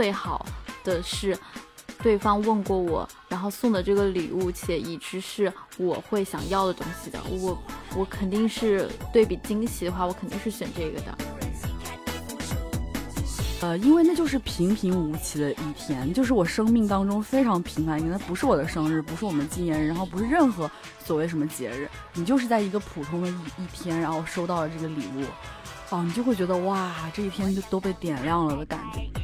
最好的是。对方问过我，然后送的这个礼物，且已知是我会想要的东西的，我我肯定是对比惊喜的话，我肯定是选这个的。呃，因为那就是平平无奇的一天，就是我生命当中非常平凡，因为不是我的生日，不是我们纪念日，然后不是任何所谓什么节日，你就是在一个普通的一一天，然后收到了这个礼物，哦，你就会觉得哇，这一天就都被点亮了的感觉。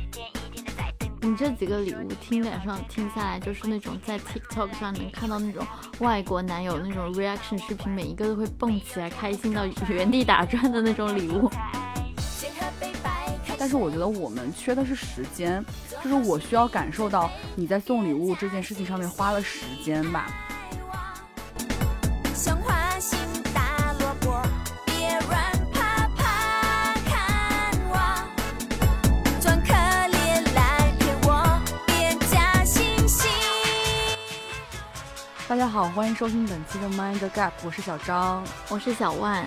你这几个礼物听脸上听下来，就是那种在 TikTok 上能看到那种外国男友那种 reaction 视频，每一个都会蹦起来，开心到原地打转的那种礼物。但是我觉得我们缺的是时间，就是我需要感受到你在送礼物这件事情上面花了时间吧。大家好，欢迎收听本期的 Mind Gap，我是小张，我是小万。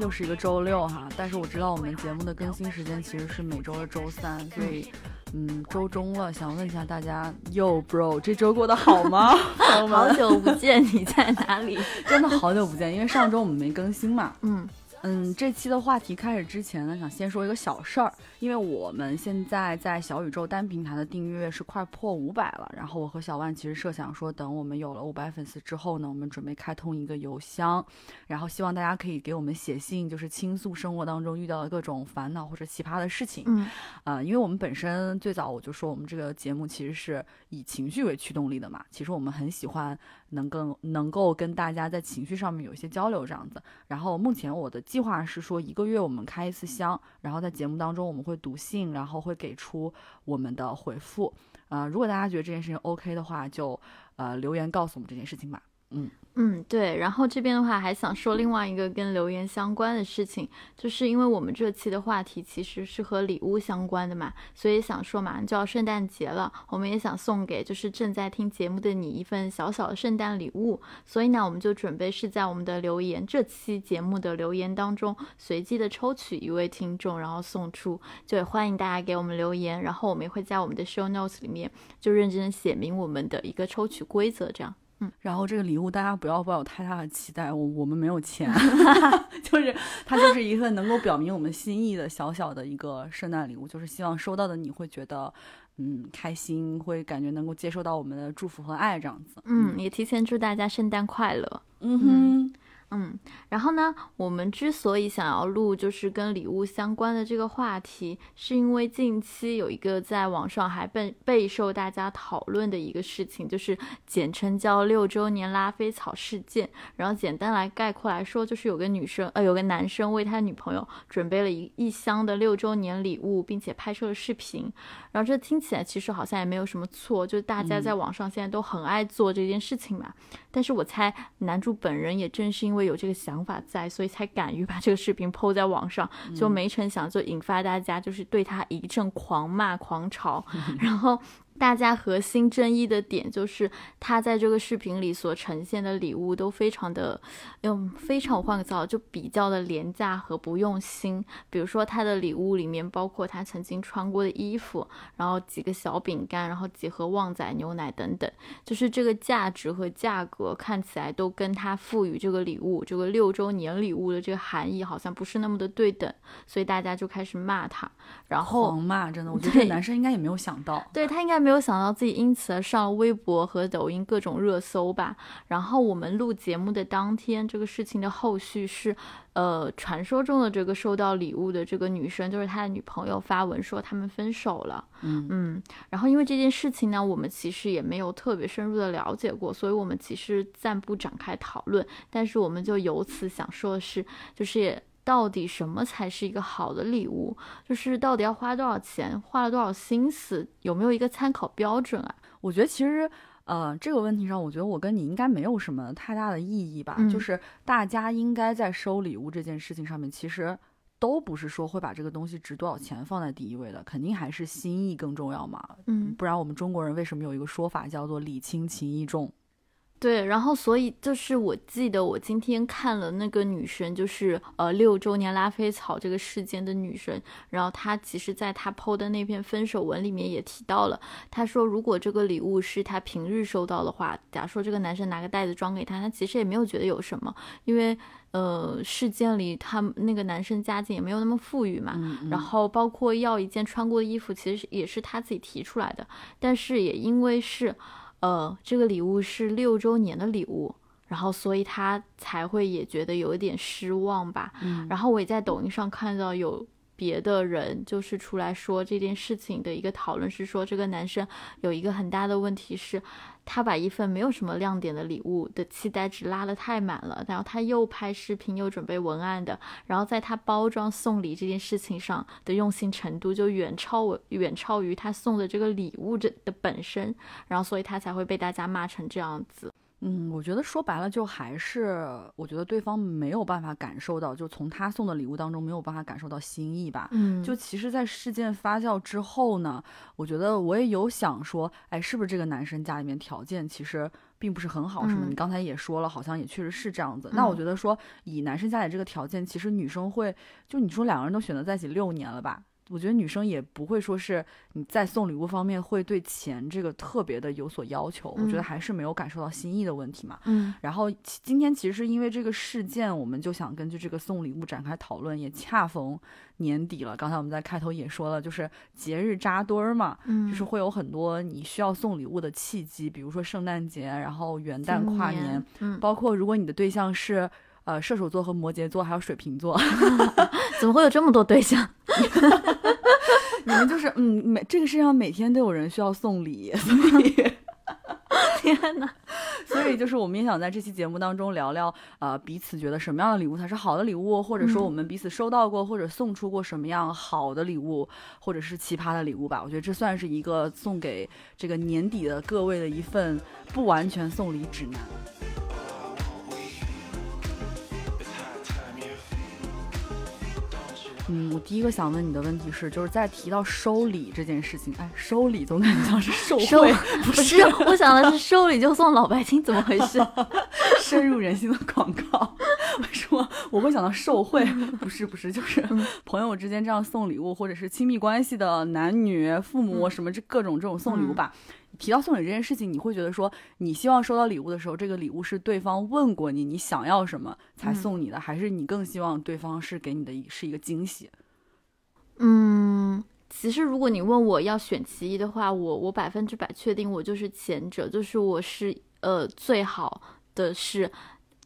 又是一个周六哈，但是我知道我们节目的更新时间其实是每周的周三，所以嗯，周中了，想问一下大家，Yo Bro，这周过得好吗？好久不见，你在哪里？真的好久不见，因为上周我们没更新嘛。嗯。嗯，这期的话题开始之前呢，想先说一个小事儿，因为我们现在在小宇宙单平台的订阅是快破五百了，然后我和小万其实设想说，等我们有了五百粉丝之后呢，我们准备开通一个邮箱，然后希望大家可以给我们写信，就是倾诉生活当中遇到的各种烦恼或者奇葩的事情。嗯，啊，因为我们本身最早我就说我们这个节目其实是以情绪为驱动力的嘛，其实我们很喜欢能更能够跟大家在情绪上面有一些交流这样子，然后目前我的。计划是说一个月我们开一次箱，然后在节目当中我们会读信，然后会给出我们的回复。呃，如果大家觉得这件事情 OK 的话，就呃留言告诉我们这件事情吧。嗯。嗯，对，然后这边的话还想说另外一个跟留言相关的事情，就是因为我们这期的话题其实是和礼物相关的嘛，所以想说马上就要圣诞节了，我们也想送给就是正在听节目的你一份小小的圣诞礼物，所以呢，我们就准备是在我们的留言这期节目的留言当中随机的抽取一位听众，然后送出，就也欢迎大家给我们留言，然后我们也会在我们的 show notes 里面就认真写明我们的一个抽取规则，这样。然后这个礼物大家不要抱有太大的期待，我我们没有钱，就是它就是一份能够表明我们心意的小小的一个圣诞礼物，就是希望收到的你会觉得嗯开心，会感觉能够接受到我们的祝福和爱这样子。嗯，也提前祝大家圣诞快乐。嗯哼。嗯，然后呢，我们之所以想要录就是跟礼物相关的这个话题，是因为近期有一个在网上还备备受大家讨论的一个事情，就是简称叫六周年拉菲草事件。然后简单来概括来说，就是有个女生，呃，有个男生为他女朋友准备了一一箱的六周年礼物，并且拍摄了视频。然后这听起来其实好像也没有什么错，就是大家在网上现在都很爱做这件事情嘛。但是我猜男主本人也正是因为。有这个想法在，所以才敢于把这个视频抛在网上，就没成想就引发大家就是对他一阵狂骂狂吵，然后。大家核心争议的点就是他在这个视频里所呈现的礼物都非常的，用非常我换个词就比较的廉价和不用心。比如说他的礼物里面包括他曾经穿过的衣服，然后几个小饼干，然后几盒旺仔牛奶等等，就是这个价值和价格看起来都跟他赋予这个礼物这个六周年礼物的这个含义好像不是那么的对等，所以大家就开始骂他，然后狂骂，真的，我觉得这男生应该也没有想到，对他应该没有。想到自己因此而上了微博和抖音各种热搜吧。然后我们录节目的当天，这个事情的后续是，呃，传说中的这个收到礼物的这个女生，就是他的女朋友发文说他们分手了。嗯嗯。然后因为这件事情呢，我们其实也没有特别深入的了解过，所以我们其实暂不展开讨论。但是我们就由此想说的是，就是。到底什么才是一个好的礼物？就是到底要花多少钱，花了多少心思，有没有一个参考标准啊？我觉得其实，呃，这个问题上，我觉得我跟你应该没有什么太大的意义吧。就是大家应该在收礼物这件事情上面，其实都不是说会把这个东西值多少钱放在第一位的，肯定还是心意更重要嘛。嗯，不然我们中国人为什么有一个说法叫做礼轻情意重？对，然后所以就是我记得我今天看了那个女生，就是呃六周年拉菲草这个事件的女生，然后她其实在她 PO 的那篇分手文里面也提到了，她说如果这个礼物是她平日收到的话，假如说这个男生拿个袋子装给她，她其实也没有觉得有什么，因为呃事件里他那个男生家境也没有那么富裕嘛，然后包括要一件穿过的衣服，其实也是他自己提出来的，但是也因为是。呃，这个礼物是六周年的礼物，然后所以他才会也觉得有一点失望吧。嗯，然后我也在抖音上看到有别的人就是出来说这件事情的一个讨论是说，这个男生有一个很大的问题是。他把一份没有什么亮点的礼物的期待值拉得太满了，然后他又拍视频又准备文案的，然后在他包装送礼这件事情上的用心程度就远超我远超于他送的这个礼物这的本身，然后所以他才会被大家骂成这样子。嗯，我觉得说白了，就还是我觉得对方没有办法感受到，就从他送的礼物当中没有办法感受到心意吧。嗯，就其实，在事件发酵之后呢，我觉得我也有想说，哎，是不是这个男生家里面条件其实并不是很好，什么？你刚才也说了，好像也确实是这样子。那我觉得说，以男生家里这个条件，其实女生会，就你说两个人都选择在一起六年了吧？我觉得女生也不会说是你在送礼物方面会对钱这个特别的有所要求，我觉得还是没有感受到心意的问题嘛。嗯，然后今天其实是因为这个事件，我们就想根据这个送礼物展开讨论，也恰逢年底了。刚才我们在开头也说了，就是节日扎堆儿嘛，嗯，就是会有很多你需要送礼物的契机，比如说圣诞节，然后元旦、跨年，嗯，包括如果你的对象是。呃，射手座和摩羯座还有水瓶座，怎么会有这么多对象？你们就是嗯，每这个世界上每天都有人需要送礼，所以 天哪！所以就是我们也想在这期节目当中聊聊，呃，彼此觉得什么样的礼物才是好的礼物，或者说我们彼此收到过或者送出过什么样好的礼物，或者是奇葩的礼物吧。我觉得这算是一个送给这个年底的各位的一份不完全送礼指南。嗯，我第一个想问你的问题是，就是在提到收礼这件事情，哎，收礼总感觉像是受贿，不是？我想的是收礼就送老白金，怎么回事？深入人心的广告。为什么我会想到受贿？不是，不是，就是朋友之间这样送礼物，或者是亲密关系的男女、父母什么这各种这种送礼物吧。提到送礼这件事情，你会觉得说，你希望收到礼物的时候，这个礼物是对方问过你，你想要什么才送你的，还是你更希望对方是给你的是一个惊喜？嗯，其实如果你问我要选其一的话，我我百分之百确定我就是前者，就是我是呃最好的是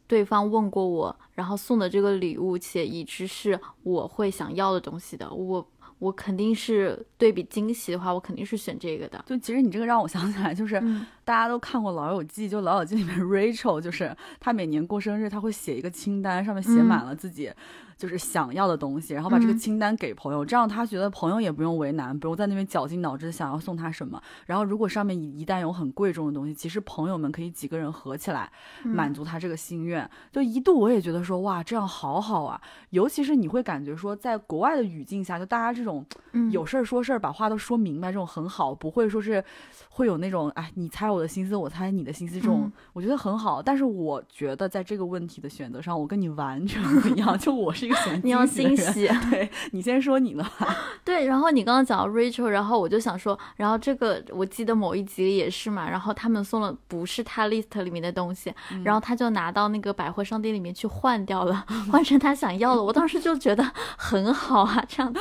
对方问过我，然后送的这个礼物，且已知是我会想要的东西的，我。我肯定是对比惊喜的话，我肯定是选这个的。就其实你这个让我想起来，就是大家都看过《老友记》，就《老友记》里面 Rachel，就是她每年过生日，她会写一个清单，上面写满了自己。就是想要的东西，然后把这个清单给朋友，这样他觉得朋友也不用为难，不用在那边绞尽脑汁想要送他什么。然后如果上面一旦有很贵重的东西，其实朋友们可以几个人合起来满足他这个心愿。就一度我也觉得说哇，这样好好啊。尤其是你会感觉说，在国外的语境下，就大家这种有事儿说事儿，把话都说明白，这种很好，不会说是会有那种哎，你猜我的心思，我猜你的心思这种，我觉得很好。但是我觉得在这个问题的选择上，我跟你完全不一样。就我是。你要欣喜，对你先说你的话。对，然后你刚刚讲到 Rachel，然后我就想说，然后这个我记得某一集里也是嘛，然后他们送了不是他 list 里面的东西，然后他就拿到那个百货商店里面去换掉了，换成他想要的。我当时就觉得很好啊，这样子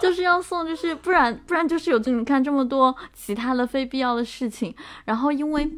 就是要送，就是不然不然就是有这你看这么多其他的非必要的事情，然后因为。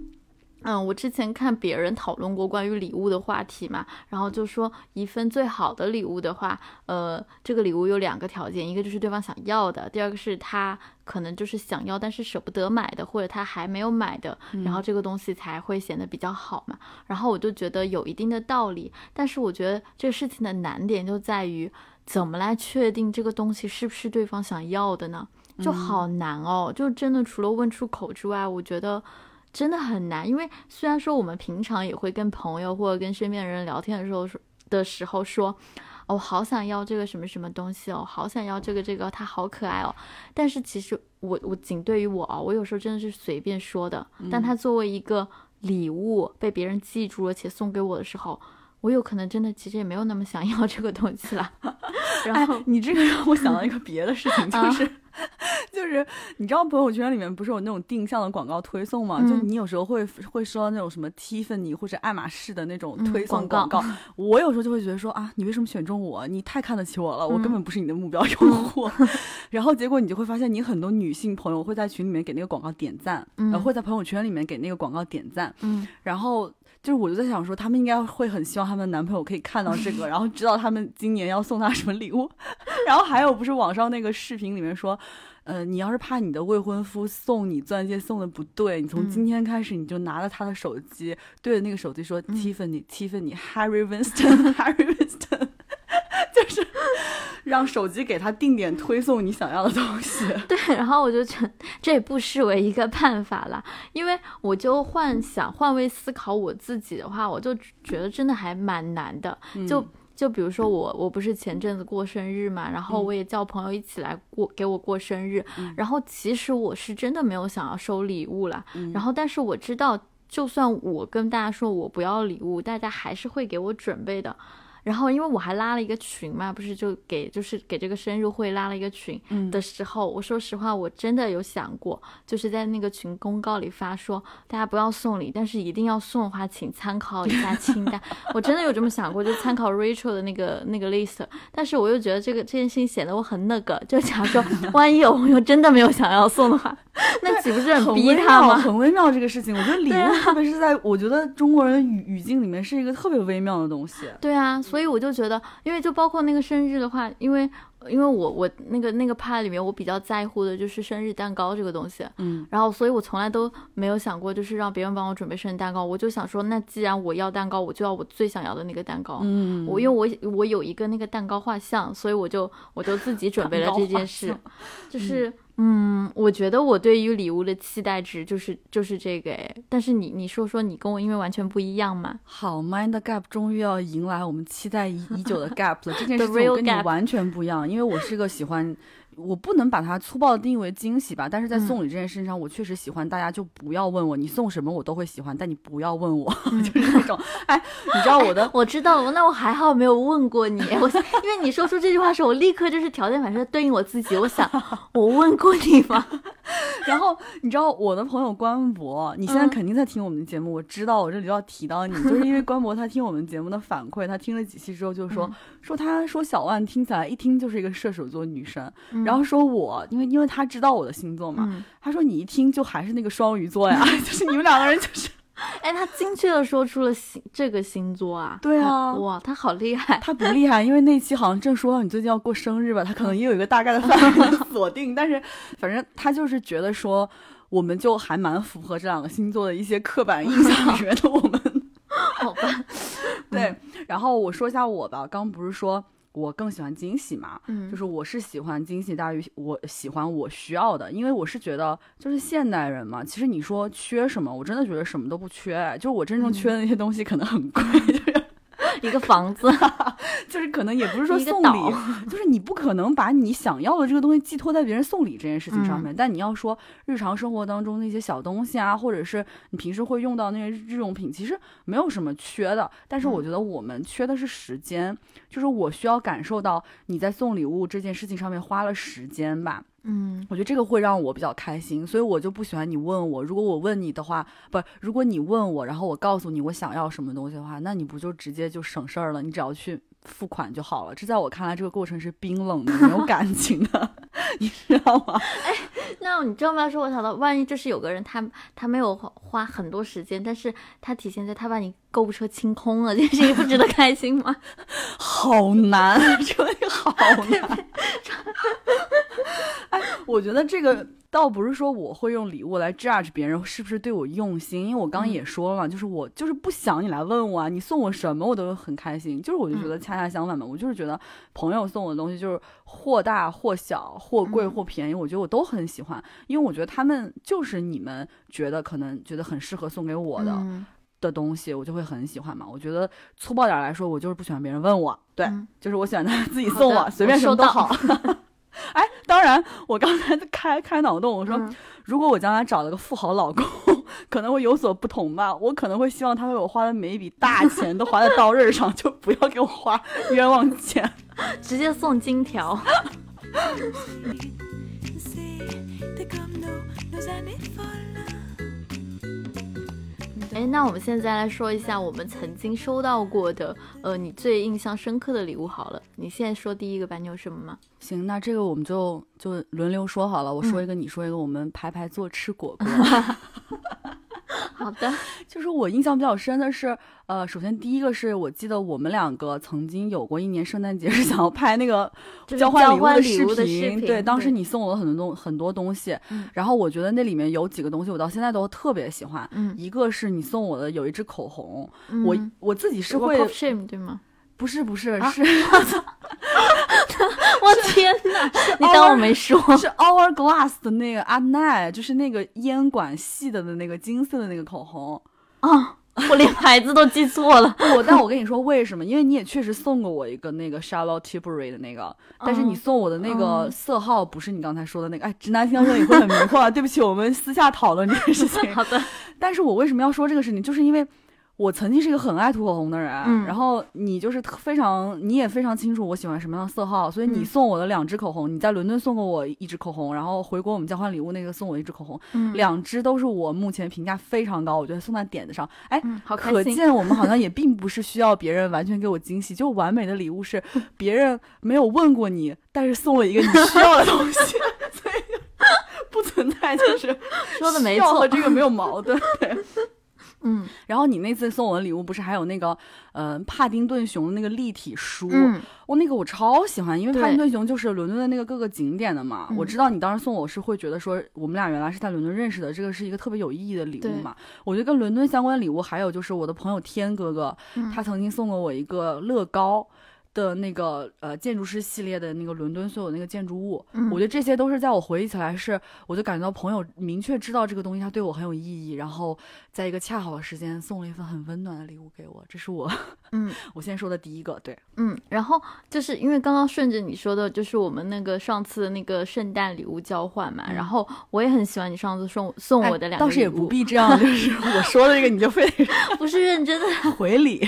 嗯，我之前看别人讨论过关于礼物的话题嘛，然后就说一份最好的礼物的话，呃，这个礼物有两个条件，一个就是对方想要的，第二个是他可能就是想要但是舍不得买的，或者他还没有买的，然后这个东西才会显得比较好嘛。然后我就觉得有一定的道理，但是我觉得这个事情的难点就在于怎么来确定这个东西是不是对方想要的呢？就好难哦，就真的除了问出口之外，我觉得。真的很难，因为虽然说我们平常也会跟朋友或者跟身边的人聊天的时候说的时候说，哦，好想要这个什么什么东西哦，好想要这个这个，它好可爱哦。但是其实我我仅对于我啊，我有时候真的是随便说的，但它作为一个礼物被别人记住了且送给我的时候。我有可能真的其实也没有那么想要这个东西了，然后你这个让我想到一个 别的事情，就是，就是你知道朋友圈里面不是有那种定向的广告推送吗？就你有时候会会收到那种什么 Tiffany 或者爱马仕的那种推送广告，我有时候就会觉得说啊，你为什么选中我？你太看得起我了，我根本不是你的目标用户。然后结果你就会发现，你很多女性朋友会在群里面给那个广告点赞，然后会在朋友圈里面给那个广告点赞，嗯，然后。就是我就在想说，他们应该会很希望他们的男朋友可以看到这个，然后知道他们今年要送他什么礼物。然后还有不是网上那个视频里面说，呃，你要是怕你的未婚夫送你钻戒送的不对，你从今天开始你就拿着他的手机对着那个手机说，Tiffany，Tiffany，Harry Winston，Harry Winston。就是让手机给他定点推送你想要的东西。对，然后我就觉得这也不失为一个办法啦，因为我就幻想换位思考我自己的话，我就觉得真的还蛮难的。就就比如说我，我不是前阵子过生日嘛，然后我也叫朋友一起来过给我过生日，然后其实我是真的没有想要收礼物啦，然后但是我知道，就算我跟大家说我不要礼物，大家还是会给我准备的。然后，因为我还拉了一个群嘛，不是就给就是给这个生日会拉了一个群的时候，我说实话，我真的有想过，就是在那个群公告里发说，大家不要送礼，但是一定要送的话，请参考一下清单。我真的有这么想过，就参考 Rachel 的那个那个 list。但是我又觉得这个这件事情显得我很那个，就假如说 万一有朋友真的没有想要送的话，那岂不是很逼他吗？很微妙这个事情，我觉得礼物特别是在我觉得中国人语语境里面是一个特别微妙的东西。对啊。所以我就觉得，因为就包括那个生日的话，因为因为我我那个那个派里面，我比较在乎的就是生日蛋糕这个东西，嗯，然后所以我从来都没有想过，就是让别人帮我准备生日蛋糕，我就想说，那既然我要蛋糕，我就要我最想要的那个蛋糕，嗯，我因为我我有一个那个蛋糕画像，所以我就我就自己准备了这件事，就是。嗯，我觉得我对于礼物的期待值就是就是这个哎，但是你你说说你跟我因为完全不一样嘛？好，Mind Gap 终于要迎来我们期待已已久的 Gap 了，这件事情我跟你完全不一样，因为我是个喜欢。我不能把它粗暴的定义为惊喜吧，但是在送礼这件事情上，我确实喜欢大家就不要问我你送什么，我都会喜欢，但你不要问我，就是那种，哎，你知道我的，我知道，那我还好没有问过你，我因为你说出这句话的时候，我立刻就是条件反射对应我自己，我想 我问过你吗？然后你知道我的朋友关博，你现在肯定在听我们的节目，我知道我这里要提到你，就是因为关博他听我们节目的反馈，他听了几期之后就说说他说小万听起来一听就是一个射手座女生。然后说我，因为因为他知道我的星座嘛，他说你一听就还是那个双鱼座呀，就是你们两个人就是，哎，他精确的说出了星这个星座啊，对啊，哇，他好厉害，他不厉害，因为那期好像正说到你最近要过生日吧，他可能也有一个大概的范围锁定，但是反正他就是觉得说，我们就还蛮符合这两个星座的一些刻板印象里面的我们，好吧，对，然后我说一下我吧，刚不是说。我更喜欢惊喜嘛，嗯，就是我是喜欢惊喜大于我喜欢我需要的，因为我是觉得就是现代人嘛，其实你说缺什么，我真的觉得什么都不缺，就是我真正缺的那些东西可能很贵，就 是一个房子，就是可能也不是说送礼，就是你不可能把你想要的这个东西寄托在别人送礼这件事情上面，但你要说日常生活当中那些小东西啊，或者是你平时会用到那些日用品，其实没有什么缺的，但是我觉得我们缺的是时间。就是我需要感受到你在送礼物这件事情上面花了时间吧，嗯，我觉得这个会让我比较开心，所以我就不喜欢你问我。如果我问你的话，不，如果你问我，然后我告诉你我想要什么东西的话，那你不就直接就省事儿了？你只要去。付款就好了，这在我看来，这个过程是冰冷的，没有感情的，你知道吗？哎，那你这么说，我想到，万一就是有个人，他他没有花很多时间，但是他体现在他把你购物车清空了，这件事情不值得开心吗？好难，这个好难。哎，我觉得这个。倒不是说我会用礼物来 judge 别人是不是对我用心，因为我刚刚也说了嘛，就是我就是不想你来问我啊，你送我什么我都很开心，就是我就觉得恰恰相反嘛，我就是觉得朋友送我的东西就是或大或小，或贵或便宜，我觉得我都很喜欢，因为我觉得他们就是你们觉得可能觉得很适合送给我的。的东西，我就会很喜欢嘛。我觉得粗暴点来说，我就是不喜欢别人问我，对，嗯就是我喜欢他自己送我，随便什么都好。哎，当然，我刚才在开开脑洞，我说、嗯如果我将来找了个富豪老公，可能会有所不同吧。我可能会希望他为我花的每一笔大钱都花在刀刃上，就不要给我花冤枉钱。直接送金条。哎，那我们现在来说一下我们曾经收到过的，呃，你最印象深刻的礼物好了。你现在说第一个吧，你有什么吗？行，那这个我们就就轮流说好了，我说嗯一个，你说一个，我们排排坐吃果果。好的，就是我印象比较深的是，呃，首先第一个是我记得我们两个曾经有过一年圣诞节是想要拍那个 交换礼物的视频对，当时你送我了很多东很多东西，嗯然后我觉得那里面有几个东西我到现在都特别喜欢。嗯，一个是你送我的有一支口红，我嗯我自己是会 Shame 对吗？不是不是、啊是你当我没说？是 Hourglass 的那个阿奈，就是那个烟管系的的那个金色的那个口红。啊，我连牌子都记错了。我但我跟你说为什么？因为你也确实送过我一个那个 Charlotte Tilbury 的那个，但是你嗯送我的那个嗯色号不是你刚才说的那个。哎，直男听到这里会很迷惑啊，对不起，我们私下讨论这件事情。好的，但是我为什么要说这个事情？就是因为我曾经是一个很爱涂口红的人，嗯然后你就是非常，你也非常清楚我喜欢什么样的色号，所以你嗯送我的两支口红，你在伦敦送过我一支口红，然后回国我们交换礼物那个送我一支口红，嗯两支都是我目前评价非常高，我觉得送在点子上。哎，嗯，好可。见我们好像也并不是需要别人完全给我惊喜，就完美的礼物是 别人没有问过你，但是送了一个你需要的东西，所以 不存在就是说的没错和。这个没有矛盾。对。嗯然后你那次送我的礼物不是还有那个，呃，帕丁顿熊的那个立体书，嗯我那个我超喜欢，因为帕丁顿熊就是伦敦的那个各个景点的嘛。嗯我知道你当时送我是会觉得说我们俩原来是在伦敦认识的，这个是一个特别有意义的礼物嘛。我觉得跟伦敦相关的礼物还有就是我的朋友天哥哥，嗯他曾经送过我一个乐高。的那个呃建筑师系列的那个伦敦所有那个建筑物，嗯。我觉得这些都是在我回忆起来是，我就感觉到朋友明确知道这个东西它对我很有意义，然后在一个恰好的时间送了一份很温暖的礼物给我，这是我嗯。我先说的第一个，对，嗯，然后就是因为刚刚顺着你说的，就是我们那个上次那个圣诞礼物交换嘛，嗯。然后我也很喜欢你上次送送我的两个哎倒是也不必这样，就是我说了这个你就非得 不是认真的，回礼，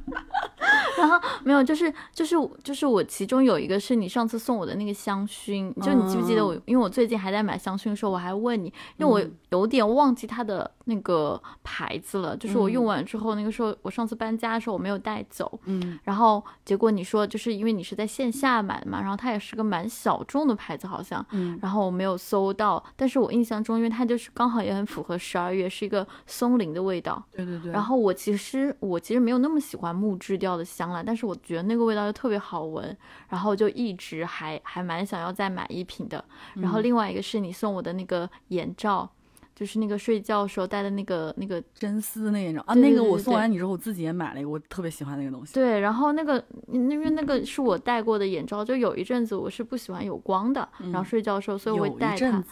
然后没有，就是就是就是我其中有一个是你上次送我的那个香薰，就你记不记得我？因为我最近还在买香薰的时候，我还问你，因为我嗯有点忘记它的那个牌子了，就是我嗯用完之后，那个时候我上次搬家的时候我没有带走，嗯然后结果你说就是因为你是在线下买的嘛，然后它也是个蛮小众的牌子好像，嗯然后我没有搜到，但是我印象中，因为它就是刚好也很符合十二月，是一个松林的味道。对对对，然后我其实我其实没有那么喜欢木质调的香了，但是我觉得那个味道又特别好闻，然后就一直还还蛮想要再买一瓶的。然后嗯另外一个是你送我的那个眼罩，就是那个睡觉时候戴的那个那个真丝那眼罩啊，那个我送完你之后，我自己也买了一个，我特别喜欢那个东西。对，然后那个因为那个是我戴过的眼罩，就有一阵子我是不喜欢有光的，然后嗯睡觉的时候，所以我会戴它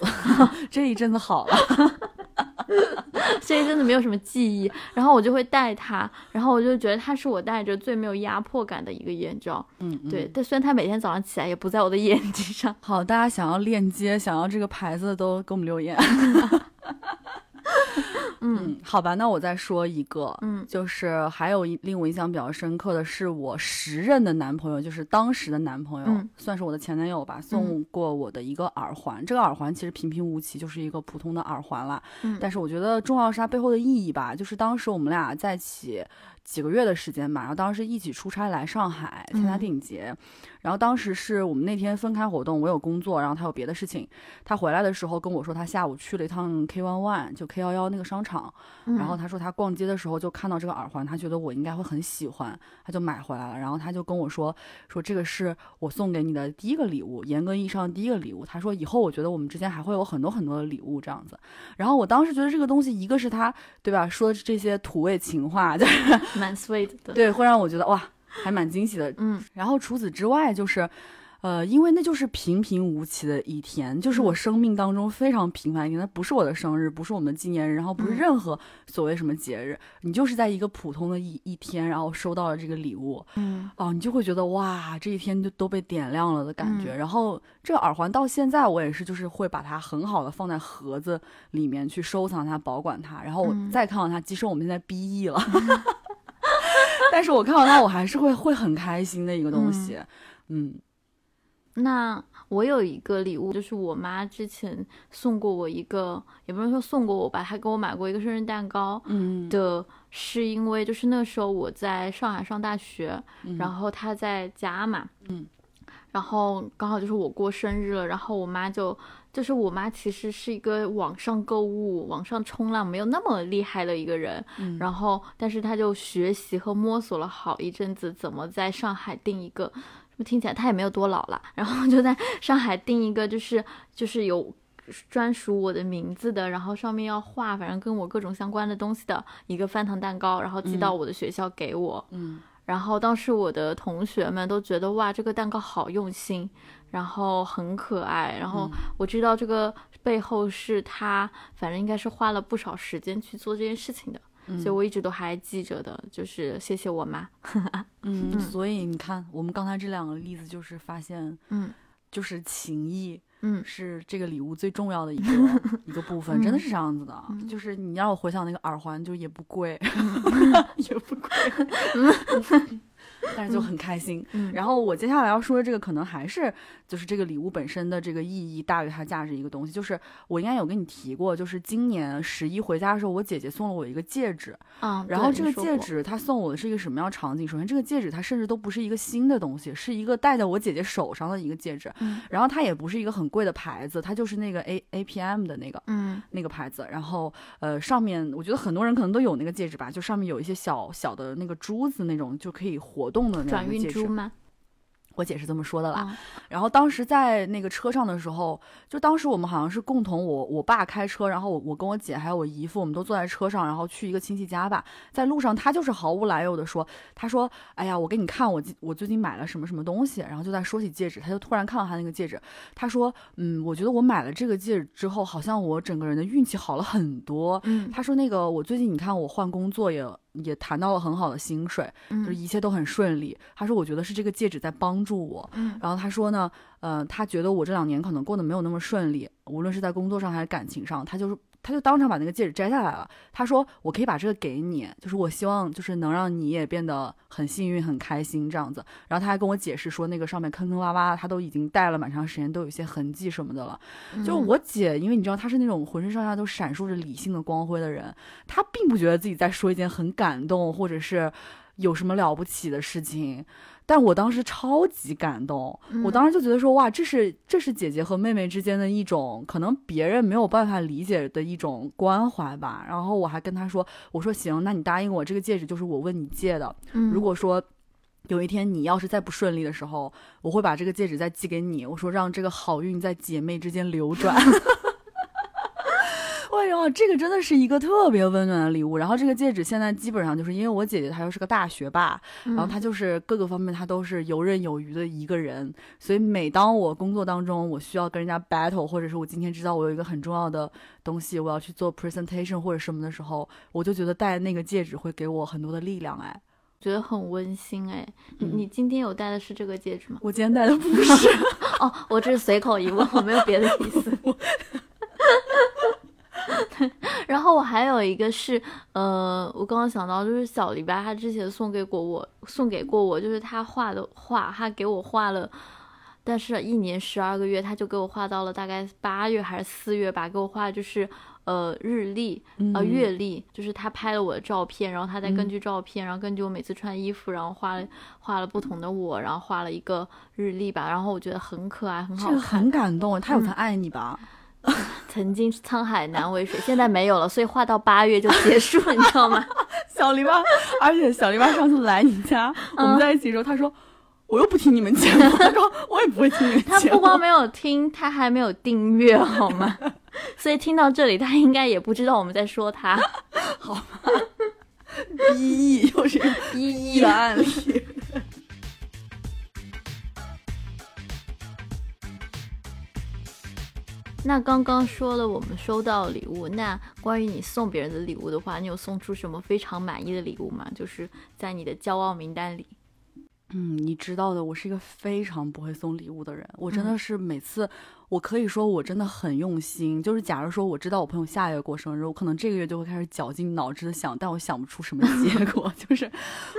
这一阵子好了，所以真的没有什么记忆，然后我就会戴它，然后我就觉得它是我戴着最没有压迫感的一个眼罩。嗯，嗯对，。但虽然它每天早上起来也不在我的眼睛上，好，大家想要链接，想要这个牌子的都给我们留言。嗯，好吧，那我再说一个，嗯。就是还有一令我印象比较深刻的是，我时任的男朋友，就是当时的男朋友，嗯。算是我的前男友吧，送过我的一个耳环。这个耳环其实平平无奇，就是一个普通的耳环啦。嗯。但是我觉得重要是它背后的意义吧，就是当时我们俩在一起几个月的时间吧，然后当时一起出差来上海参加嗯。电影节，然后当时是我们那天分开活动，我有工作，然后他有别的事情，他回来的时候跟我说他下午去了一趟 K One One，就 K 幺幺那个商场，嗯然后他说他逛街的时候就看到这个耳环，他觉得我应该会很喜欢，他就买回来了。然后他就跟我说说这个是我送给你的第一个礼物，严格意义上的第一个礼物。他说以后我觉得我们之间还会有很多很多的礼物这样子。然后我当时觉得这个东西，一个是他对吧说这些土味情话，就是蛮 sweet 的。对会让我觉得哇还蛮惊喜的。嗯然后除此之外就是。呃，因为那就是平平无奇的一天，就是我嗯生命当中非常平凡一天，那不是我的生日，不是我们的纪念日，然后不是嗯任何所谓什么节日，你就是在一个普通的一一天，然后收到了这个礼物，嗯哦，你就会觉得哇，这一天就都被点亮了的感觉。嗯然后这个耳环到现在我也是，就是会把它很好的放在盒子里面去收藏它、保管它。然后我嗯再看到它，即使我们现在 B E 了，但是我看到它，我还是会会很开心的一个东西。嗯。那我有一个礼物，就是我妈之前送过我一个，也不能说送过我吧，她给我买过一个生日蛋糕嗯。的，是因为就是那时候我在上海上大学，嗯。然后她在家嘛，嗯，然后刚好就是我过生日了，然后我妈就就是我妈其实是一个网上购物、网上冲浪没有那么厉害的一个人，嗯然后但是她就学习和摸索了好一阵子，怎么在上海订一个。听起来她也没有多老啦，然后就在上海订一个，就是就是有专属我的名字的，然后上面要画，反正跟我各种相关的东西的一个翻糖蛋糕，然后寄到我的学校给我。嗯然后当时我的同学们都觉得哇，这个蛋糕好用心，然后很可爱。然后我知道这个背后是他，反正应该是花了不少时间去做这件事情的，所以我一直都还记着的，就是谢谢我妈。嗯，所以你看，我们刚才这两个例子就是发现，嗯就是情谊。嗯是这个礼物最重要的一个 一个部分，真的是这样子的。就是你让我回想那个耳环，就也不贵，也不贵，但是就很开心。嗯然后我接下来要说的这个，可能还是就是这个礼物本身的这个意义大于它价值一个东西。就是我应该有跟你提过，就是今年十一回家的时候，我姐姐送了我一个戒指，嗯，然后这个戒指她送我的是一个什么样的场景？首先，这个戒指它甚至都不是一个新的东西，是一个戴在我姐姐手上的一个戒指。嗯然后它也不是一个很贵的牌子，它就是那个 A A P M 的那个嗯那个牌子。然后呃，上面我觉得很多人可能都有那个戒指吧，就上面有一些小小的那个珠子那种，就可以活动的那转。运珠吗？我姐是这么说的啦。啊然后当时在那个车上的时候，就当时我们好像是共同我我爸开车，然后我我跟我姐还有我姨父，我们都坐在车上，然后去一个亲戚家吧。在路上，他就是毫无来由的说，他说：“哎呀，我给你看我我最近买了什么什么东西。”然后就在说起戒指，他就突然看到他那个戒指，他说：“嗯，我觉得我买了这个戒指之后，好像我整个人的运气好了很多。”嗯他说：“那个我最近你看我换工作也也谈到了很好的薪水，就是嗯一切都很顺利。他说我觉得是这个戒指在帮助我。嗯然后他说呢，呃，他觉得我这两年可能过得没有那么顺利，无论是在工作上还是感情上，他就是他就当场把那个戒指摘下来了。他说我可以把这个给你，就是我希望就是能让你也变得很幸运、很开心这样子。然后他还跟我解释说，那个上面坑坑洼洼，他都已经戴了蛮长时间，都有些痕迹什么的了。就嗯我姐，因为你知道她是那种浑身上下都闪烁着理性的光辉的人，她并不觉得自己在说一件很感动或者是有什么了不起的事情。但我当时超级感动，嗯我当时就觉得说，哇，这是这是姐姐和妹妹之间的一种可能别人没有办法理解的一种关怀吧。然后我还跟她说，我说行，那你答应我，这个戒指就是我问你借的，嗯如果说有一天你要是再不顺利的时候，我会把这个戒指再寄给你。我说让这个好运在姐妹之间流转。哎呦，这个真的是一个特别温暖的礼物。然后这个戒指现在基本上就是因为我姐姐她又是个大学霸，然后嗯她就是各个方面她都是游刃有余的一个人，所以每当我工作当中我需要跟人家 battle，或者是我今天知道我有一个很重要的东西我要去做 presentation 或者什么的时候，我就觉得戴那个戒指会给我很多的力量。哎，觉得很温馨哎。你今天有戴的是这个戒指吗？我今天戴的不是。哦，我只是随口一问，我没有别的意思。然后我还有一个是，呃，我刚刚想到，就是小篱笆他之前送给过我，送给过我，就是他画的画，他给我画了，但是一年十二个月，他就给我画到了大概八月还是四月吧，给我画就是呃日历，呃嗯月历，就是他拍了我的照片，然后他再根嗯据照片，然后根据我每次穿衣服，然后画了画了不同的我，然后画了一个日历吧，然后我觉得很可爱，很好看。这个很感动，他有在爱你吧？曾经沧海难为水，现在没有了，所以画到八月就结束了，你知道吗？小篱笆，而且小篱笆上次来你家，我们在一起的时候，他说我又不听你们节目，他说我也不会听你们他节目。不光没有听，他还没有订阅，好吗？所以听到这里，他应该也不知道我们在说他。一亿又是一个一一个案例。那刚刚说了我们收到礼物，那关于你送别人的礼物的话，你有送出什么非常满意的礼物吗？就是在你的骄傲名单里。嗯，你知道的，我是一个非常不会送礼物的人。我真的嗯是每次，我可以说我真的很用心。就是假如说我知道我朋友下个月过生日，我可能这个月就会开始绞尽脑汁的想，但我想不出什么结 果。就是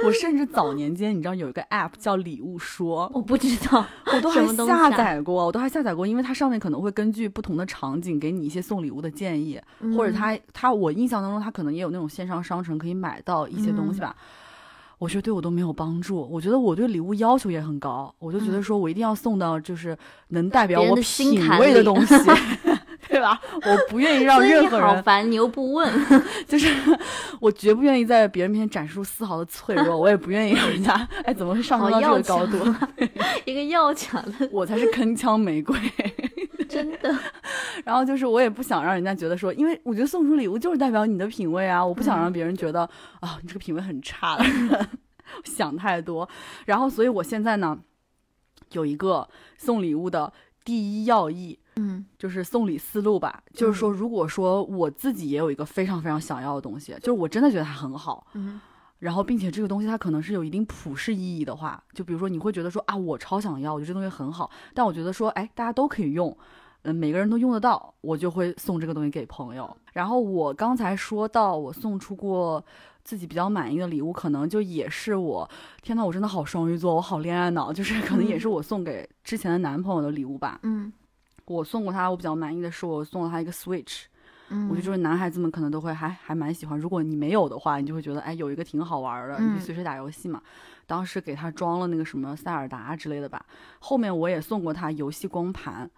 我甚至早年间，你知道有一个 app 叫礼物说，我不知道，我都还下啊载过，我都还下载过，因为它上面可能会根据不同的场景给你一些送礼物的建议，或者嗯它它我印象当中它可能也有那种线上商城可以买到一些东西嗯吧。我觉得对我都没有帮助，我觉得我对礼物要求也很高，我就觉得说我一定要送到就是能代表我品味的东西，对吧？我不愿意让任何人，好烦，你又不问。就是 我绝不愿意在别人面前展示出丝毫的脆弱，我也不愿意让人家，哎，怎么会上升到这个高度？一个要强的，我才是铿锵玫瑰。真的。然后就是我也不想让人家觉得说，因为我觉得送出礼物就是代表你的品味啊，我不想让别人觉得啊、你这个品味很差的人，想太多。然后所以我现在呢，有一个送礼物的第一要义。嗯就是送礼思路吧，就是说，如果说我自己也有一个非常非常想要的东西，就是我真的觉得它很好，嗯然后并且这个东西它可能是有一定普世意义的话，就比如说你会觉得说啊，我超想要，我觉得这东西很好，但我觉得说，哎，大家都可以用，嗯，每个人都用得到，我就会送这个东西给朋友。然后我刚才说到我送出过自己比较满意的礼物，可能就也是我，天呐，我真的好双鱼座，我好恋爱脑，就是可能也是我送给之前的男朋友的礼物吧。嗯我送过他，我比较满意的是我送了他一个 Switch。嗯，我觉得就是男孩子们可能都会还还蛮喜欢。如果你没有的话，你就会觉得哎有一个挺好玩的，你随时打游戏嘛。当时给他装了那个什么塞尔达之类的吧。后面我也送过他游戏光盘，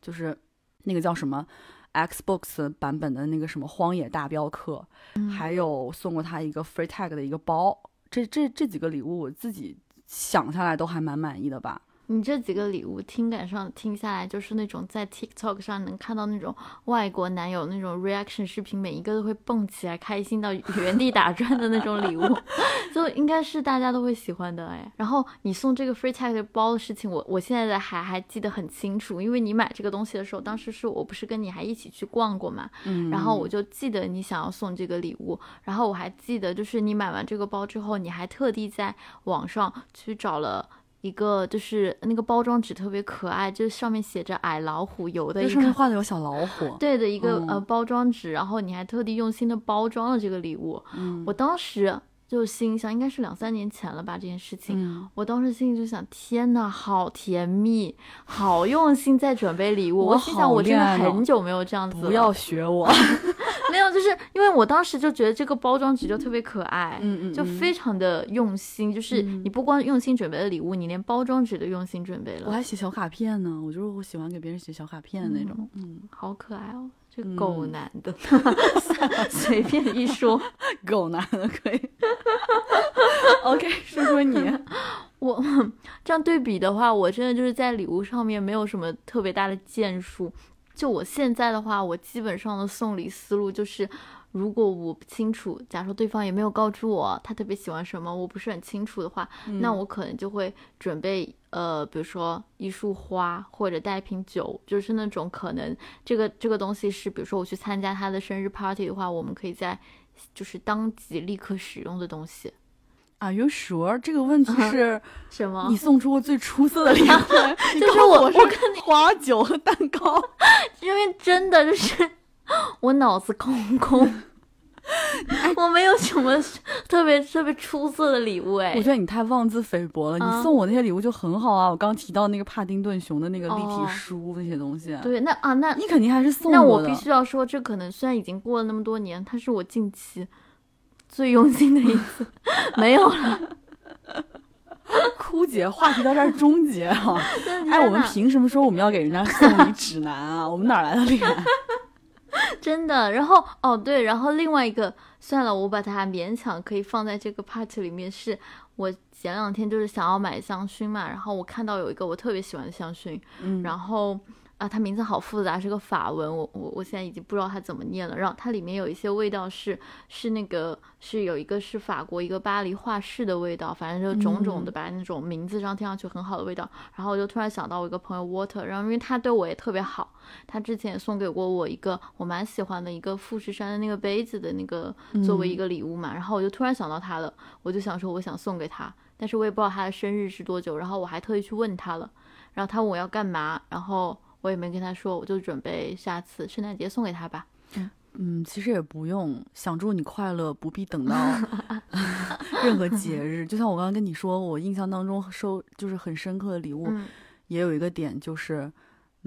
就是那个叫什么 Xbox 版本的那个什么荒野大镖客，嗯还有送过他一个 Free Tag 的一个包。这这这几个礼物我自己想下来都还蛮满意的吧。你这几个礼物听感上听下来，就是那种在 TikTok 上能看到那种外国男友那种 reaction 视频，每一个都会蹦起来，开心到原地打转的那种礼物，就应该是大家都会喜欢的哎。然后你送这个 free tag 的包的事情，我我现在的还还记得很清楚，因为你买这个东西的时候，当时是我不是跟你还一起去逛过嘛，嗯，然后我就记得你想要送这个礼物，然后我还记得就是你买完这个包之后，你还特地在网上去找了。一个就是那个包装纸特别可爱，就是上面写着“矮老虎油”的这一个上面画的有小老虎。对的一个、嗯呃包装纸，然后你还特地用心的包装了这个礼物。嗯我当时就心想，应该是两三年前了吧，这件事情。嗯，我当时心里就想，天呐，好甜蜜，好用心在准备礼物。我我心想，我真的很久没有这样子了。不要学我。没有，就是因为我当时就觉得这个包装纸就特别可爱，嗯嗯，就嗯非常的用心。就是嗯你不光用心准备了礼物，你连包装纸都用心准备了，我还写小卡片呢，我就是我喜欢给别人写小卡片的那种。嗯，好可爱哦。这狗嗯男的，随便一说。狗男的可以。OK，说说你。我这样对比的话，我真的就是在礼物上面没有什么特别大的建树。就我现在的话，我基本上的送礼思路就是，如果我不清楚，假如说对方也没有告知我他特别喜欢什么，我不是很清楚的话，那我可能就会准备呃，比如说一束花或者带一瓶酒，就是那种可能这个这个东西是，比如说我去参加他的生日 party 的话，我们可以在就是当即立刻使用的东西。Are you sure？这个问题是 什么？你送出过最出色的礼 物，你就是我我我是花酒和蛋糕。因为真的就是我脑子空空，我没有什么特别特别出色的礼物哎我。觉得你太妄自菲薄了。啊你送我那些礼物就很好啊，我刚提到那个帕丁顿熊的那个立哦体书那些东西，对，那啊那你肯定还是送那我的。我必须要说，这可能虽然已经过了那么多年，它是我近期最用心的一次，没有了。枯竭，话题到这儿终结啊！真的哎，我们凭什么说我们要给人家送礼指南啊？我们哪儿来的脸？真的，然后哦对，然后另外一个算了，我把它勉强可以放在这个 part 里面，是我前两天就是想要买香薰嘛，然后我看到有一个我特别喜欢的香薰，嗯然后啊，它名字好复杂，是个法文，我我我现在已经不知道它怎么念了。然后它里面有一些味道是是那个是有一个是法国一个巴黎画室的味道，反正就种种的吧，那种名字上听上去很好的味道。然后我就突然想到我一个朋友 Water，然后因为他对我也特别好，他之前也送给过我一个我蛮喜欢的一个富士山的那个杯子的那个作为一个礼物嘛。然后我就突然想到他了，我就想说我想送给他，但是我也不知道他的生日是多久，然后我还特意去问他了，然后他问我要干嘛，然后。我也没跟他说，我就准备下次圣诞节送给他吧。嗯，其实也不用想祝你快乐，不必等到 任何节日。就像我刚刚跟你说，我印象当中收就是很深刻的礼物，嗯也有一个点就是，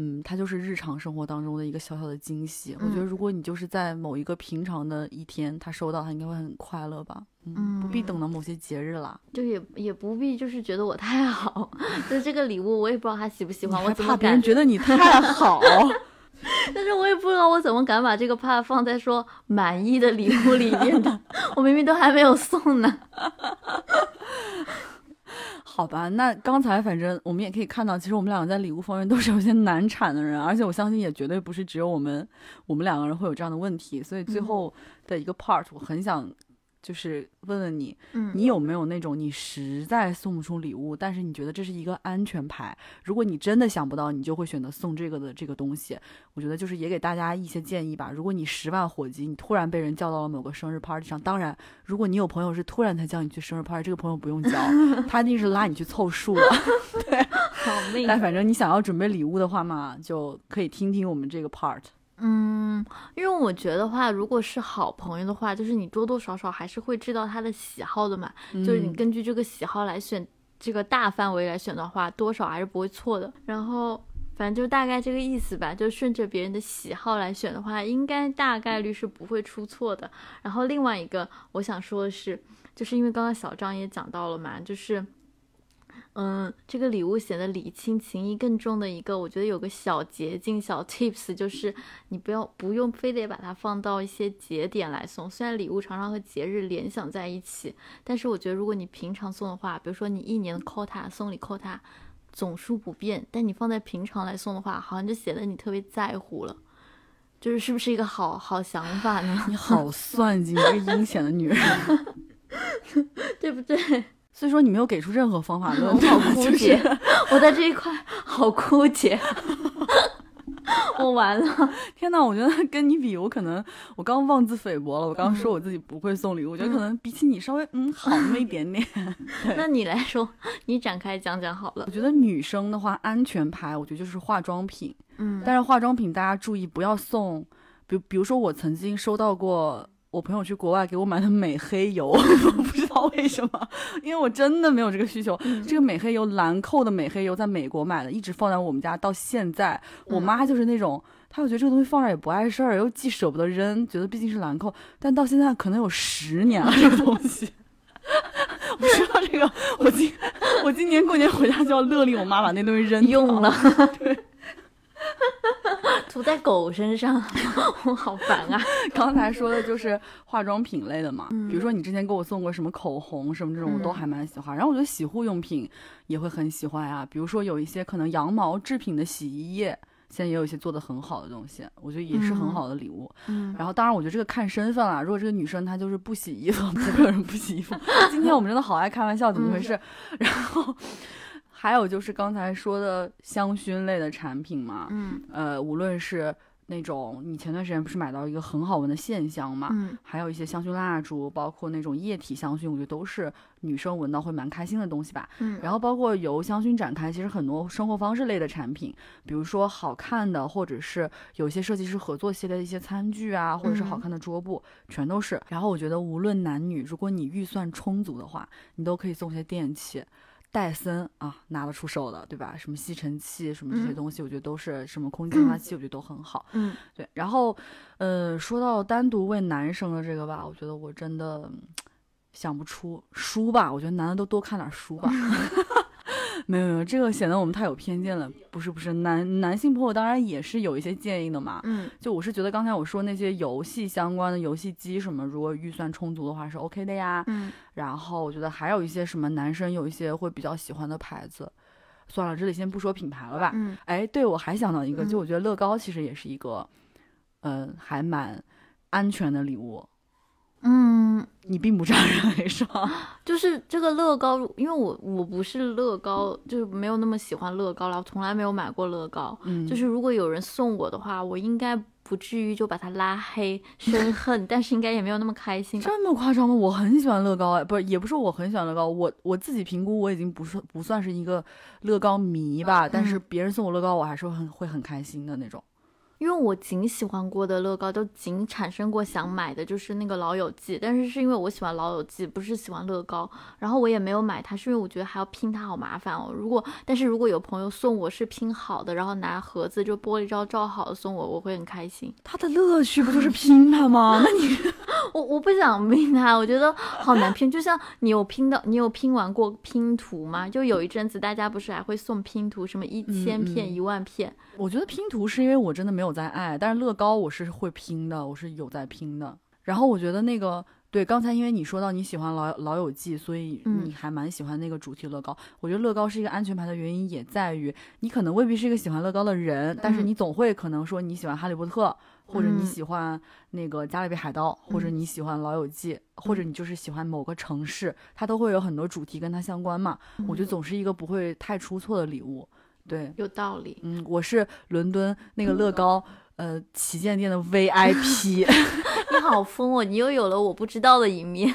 嗯，它就是日常生活当中的一个小小的惊喜。我觉得嗯如果你就是在某一个平常的一天，他收到，他应该会很快乐吧。嗯，不必嗯等到某些节日啦。就也也不必就是觉得我太好，就这个礼物我也不知道他喜不喜欢，我怕？别人觉得你太好？但是我也不知道我怎么敢把这个 part 放在说满意的礼物里面的，我明明都还没有送呢。好吧，那刚才反正我们也可以看到，其实我们两个在礼物方面都是有些难产的人，而且我相信也绝对不是只有我们我们两个人会有这样的问题，所以最嗯。后的一个 part 我很想就是问问你，嗯你有没有那种你实在送不出礼物，但是你觉得这是一个安全牌，如果你真的想不到，你就会选择送这个的这个东西。我觉得就是也给大家一些建议吧。如果你十万火急，你突然被人叫到了某个生日 party 上，当然，如果你有朋友是突然才叫你去生日 party，这个朋友不用交，他一定是拉你去凑数了。好命但反正你想要准备礼物的话嘛，就可以听听我们这个 part。嗯，因为我觉得话，如果是好朋友的话，就是你多多少少还是会知道他的喜好的嘛。就是你嗯根据这个喜好来选这个大范围来选的话，多少还是不会错的。然后反正就大概这个意思吧，就顺着别人的喜好来选的话，应该大概率是不会出错的。然后另外一个我想说的是，就是因为刚刚小张也讲到了嘛，就是。嗯，这个礼物显得礼轻情意更重的一个，我觉得有个小捷径、小 tips，就是你不要不用非得把它放到一些节点来送。虽然礼物常常和节日联想在一起，但是我觉得如果你平常送的话，比如说你一年的 quota 送礼 quota 总数不变，但你放在平常来送的话，好像就显得你特别在乎了。就是是不是一个好好想法呢？你好算计，你这个阴险的女人。对不对？所以说你没有给出任何方法 论，我好枯就是竭，我在这一块好枯竭，我完了。天呐，我觉得跟你比，我可能我刚妄自菲薄了。我刚刚说我自己不会送礼物，我觉得可能比起你稍微嗯好那么一点点。那你来说，你展开讲讲好了我。觉得女生的话，安全牌，我觉得就是化妆品。嗯，但是化妆品大家注意不要送，比如比如说我曾经收到过我朋友去国外给我买的美黑油，我不知道为什么，因为我真的没有这个需求。这个美黑油兰蔻的美黑油在美国买的，一直放在我们家到现在。我嗯妈就是那种。她又觉得这个东西放这儿也不碍事儿，又既舍不得扔，觉得毕竟是兰蔻，但到现在可能有十年了这个东西。我说到这个，我今我今年过年回家就要勒令我妈把那东西扔掉用了，涂在狗身上，我好烦啊！刚才说的就是化妆品类的嘛，嗯比如说你之前给我送过什么口红什么这种，我都嗯还蛮喜欢。然后我觉得洗护用品也会很喜欢啊，比如说有一些可能羊毛制品的洗衣液，现在也有一些做的很好的东西，我觉得也是很嗯好的礼物。嗯然后当然，我觉得这个看身份啦。如果这个女生她就是不洗衣服，不会有人不洗衣服。今天我们真的好爱开玩笑，怎么回事？然后还有就是刚才说的香薰类的产品嘛，嗯呃，无论是那种你前段时间不是买到一个很好闻的线香嘛，嗯还有一些香薰蜡烛，包括那种液体香薰，我觉得都是女生闻到会蛮开心的东西吧。嗯，然后包括由香薰展开，其实很多生活方式类的产品，比如说好看的，或者是有一些设计师合作系列的一些餐具啊，或者是好嗯看的桌布，全都是。然后我觉得无论男女，如果你预算充足的话，你都可以送些电器。戴森啊，拿得出手的，对吧？什么吸尘器，什么这些嗯东西，我觉得都是什么空气净化器，我觉得都很好。嗯对，然后，呃，说到单独为男生的这个吧，我觉得我真的嗯想不出书吧。我觉得男的都多看点书吧。没有没有，这个显得我们太有偏见了。不是不是，男男性朋友当然也是有一些建议的嘛。嗯就我是觉得刚才我说那些游戏相关的游戏机什么，如果预算充足的话是 OK 的呀。嗯然后我觉得还有一些什么男生有一些会比较喜欢的牌子，算了，这里先不说品牌了吧。嗯哎，对，我还想到一个，就嗯我觉得乐高其实也是一个，嗯、还蛮安全的礼物。嗯，你并不这样认为是吗？就是这个乐高，因为我我不是乐高，就是没有那么喜欢乐高了，我从来没有买过乐高。嗯就是如果有人送我的话，我应该不至于就把他拉黑生 恨，但是应该也没有那么开心。这么夸张吗？我很喜欢乐高哎，不是，也不是我很喜欢乐高，我我自己评估我已经不是不算是一个乐高迷吧，但是嗯别人送我乐高，我还是会很会很开心的那种。因为我仅喜欢过的乐高，都仅产生过想买的，就是那个《老友记》，但是是因为我喜欢《老友记》，不是喜欢乐高，然后我也没有买它，是因为我觉得还要拼它好麻烦哦。如果但是如果有朋友送我是拼好的，然后拿盒子就玻璃罩罩好的送我，我会很开心。它的乐趣不就是拼它吗？那你 我我不想拼它，我觉得好难拼。就像你有拼到，你有拼完过拼图吗？就有一阵子大家不是还会送拼图，什么一千片、嗯一万片。我觉得拼图是因为我真的没有在爱，但是乐高我是会拼的，我是有在拼的。然后我觉得那个对，刚才因为你说到你喜欢老老友记，所以嗯你还蛮喜欢那个主题乐高。我觉得乐高是一个安全牌的原因也在于你可能未必是一个喜欢乐高的人，但是嗯你总会可能说你喜欢哈利波特，或者你嗯喜欢那个加勒比海盗，或者嗯你喜欢老友记，或者你就是喜欢某个城市，它都会有很多主题跟它相关嘛。我觉得总是一个不会太出错的礼物。对，有道理。嗯，我是伦敦那个乐高呃旗舰店的 VIP，你好疯哦！你又有了我不知道的一面。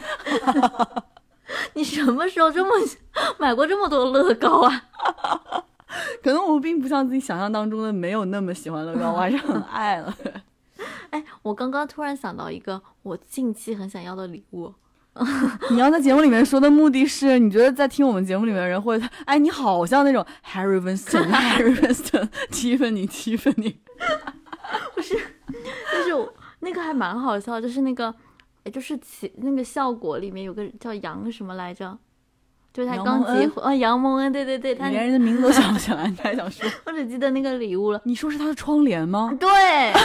你什么时候这么买过这么多乐高啊？可能我并不像自己想象当中的没有那么喜欢乐高，我还是很爱了。哎，我刚刚突然想到一个我近期很想要的礼物。你要在节目里面说的目的是，你觉得在听我们节目里面的人会，哎，你好像那种 Harry Winston，Harry Winston，Tiffany，Tiffany，就 是我那个还蛮好笑，就是那个，哎，就是其那个效果里面有个叫杨什么来着，就是他刚结婚啊，杨蒙恩，对对对，他连人的名字都想不起来，你还想说？我只记得那个礼物了。你说是他的窗帘吗？对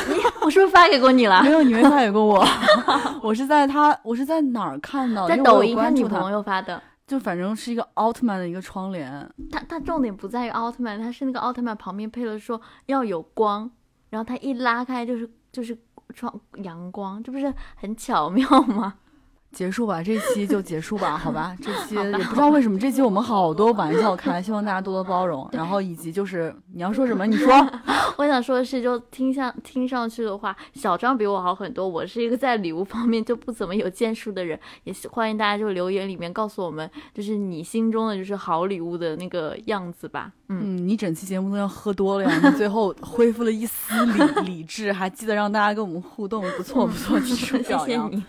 你，我是不是发给过你了没？有，你没发给过我。我是在他，我是在哪儿看到的？在抖音他朋友发的。就反正是一个奥特曼的一个窗帘。它它重点不在于奥特曼，它是那个奥特曼旁边配了说要有光，然后它一拉开就是就是窗阳光，这不是很巧妙吗？结束吧，这期就结束吧，好吧？这期也不知道为什么，这期我们好多玩笑开，希望大家多多包容。然后以及就是你要说什么，你说。我想说的是，就听上听上去的话，小张比我好很多。我是一个在礼物方面就不怎么有建树的人，也是欢迎大家就留言里面告诉我们，就是你心中的就是好礼物的那个样子吧。嗯，嗯，你整期节目都要喝多了呀，你最后恢复了一丝理理智，还记得让大家跟我们互动，不错不错，提出谢表扬。谢你。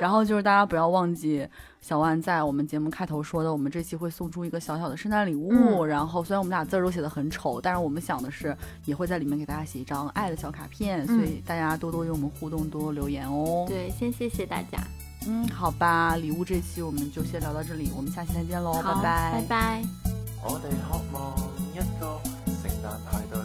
然后就是大家不要忘记小万在我们节目开头说的，我们这期会送出一个小小的圣诞礼物。嗯然后虽然我们俩字儿都写的很丑，但是我们想的是也会在里面给大家写一张爱的小卡片，所以大家多多与我们互动，多多留言哦。对，先谢谢大家。嗯，好吧，礼物这期我们就先聊到这里，我们下期再见喽，拜拜拜拜。我哋渴望一個聖誕派對，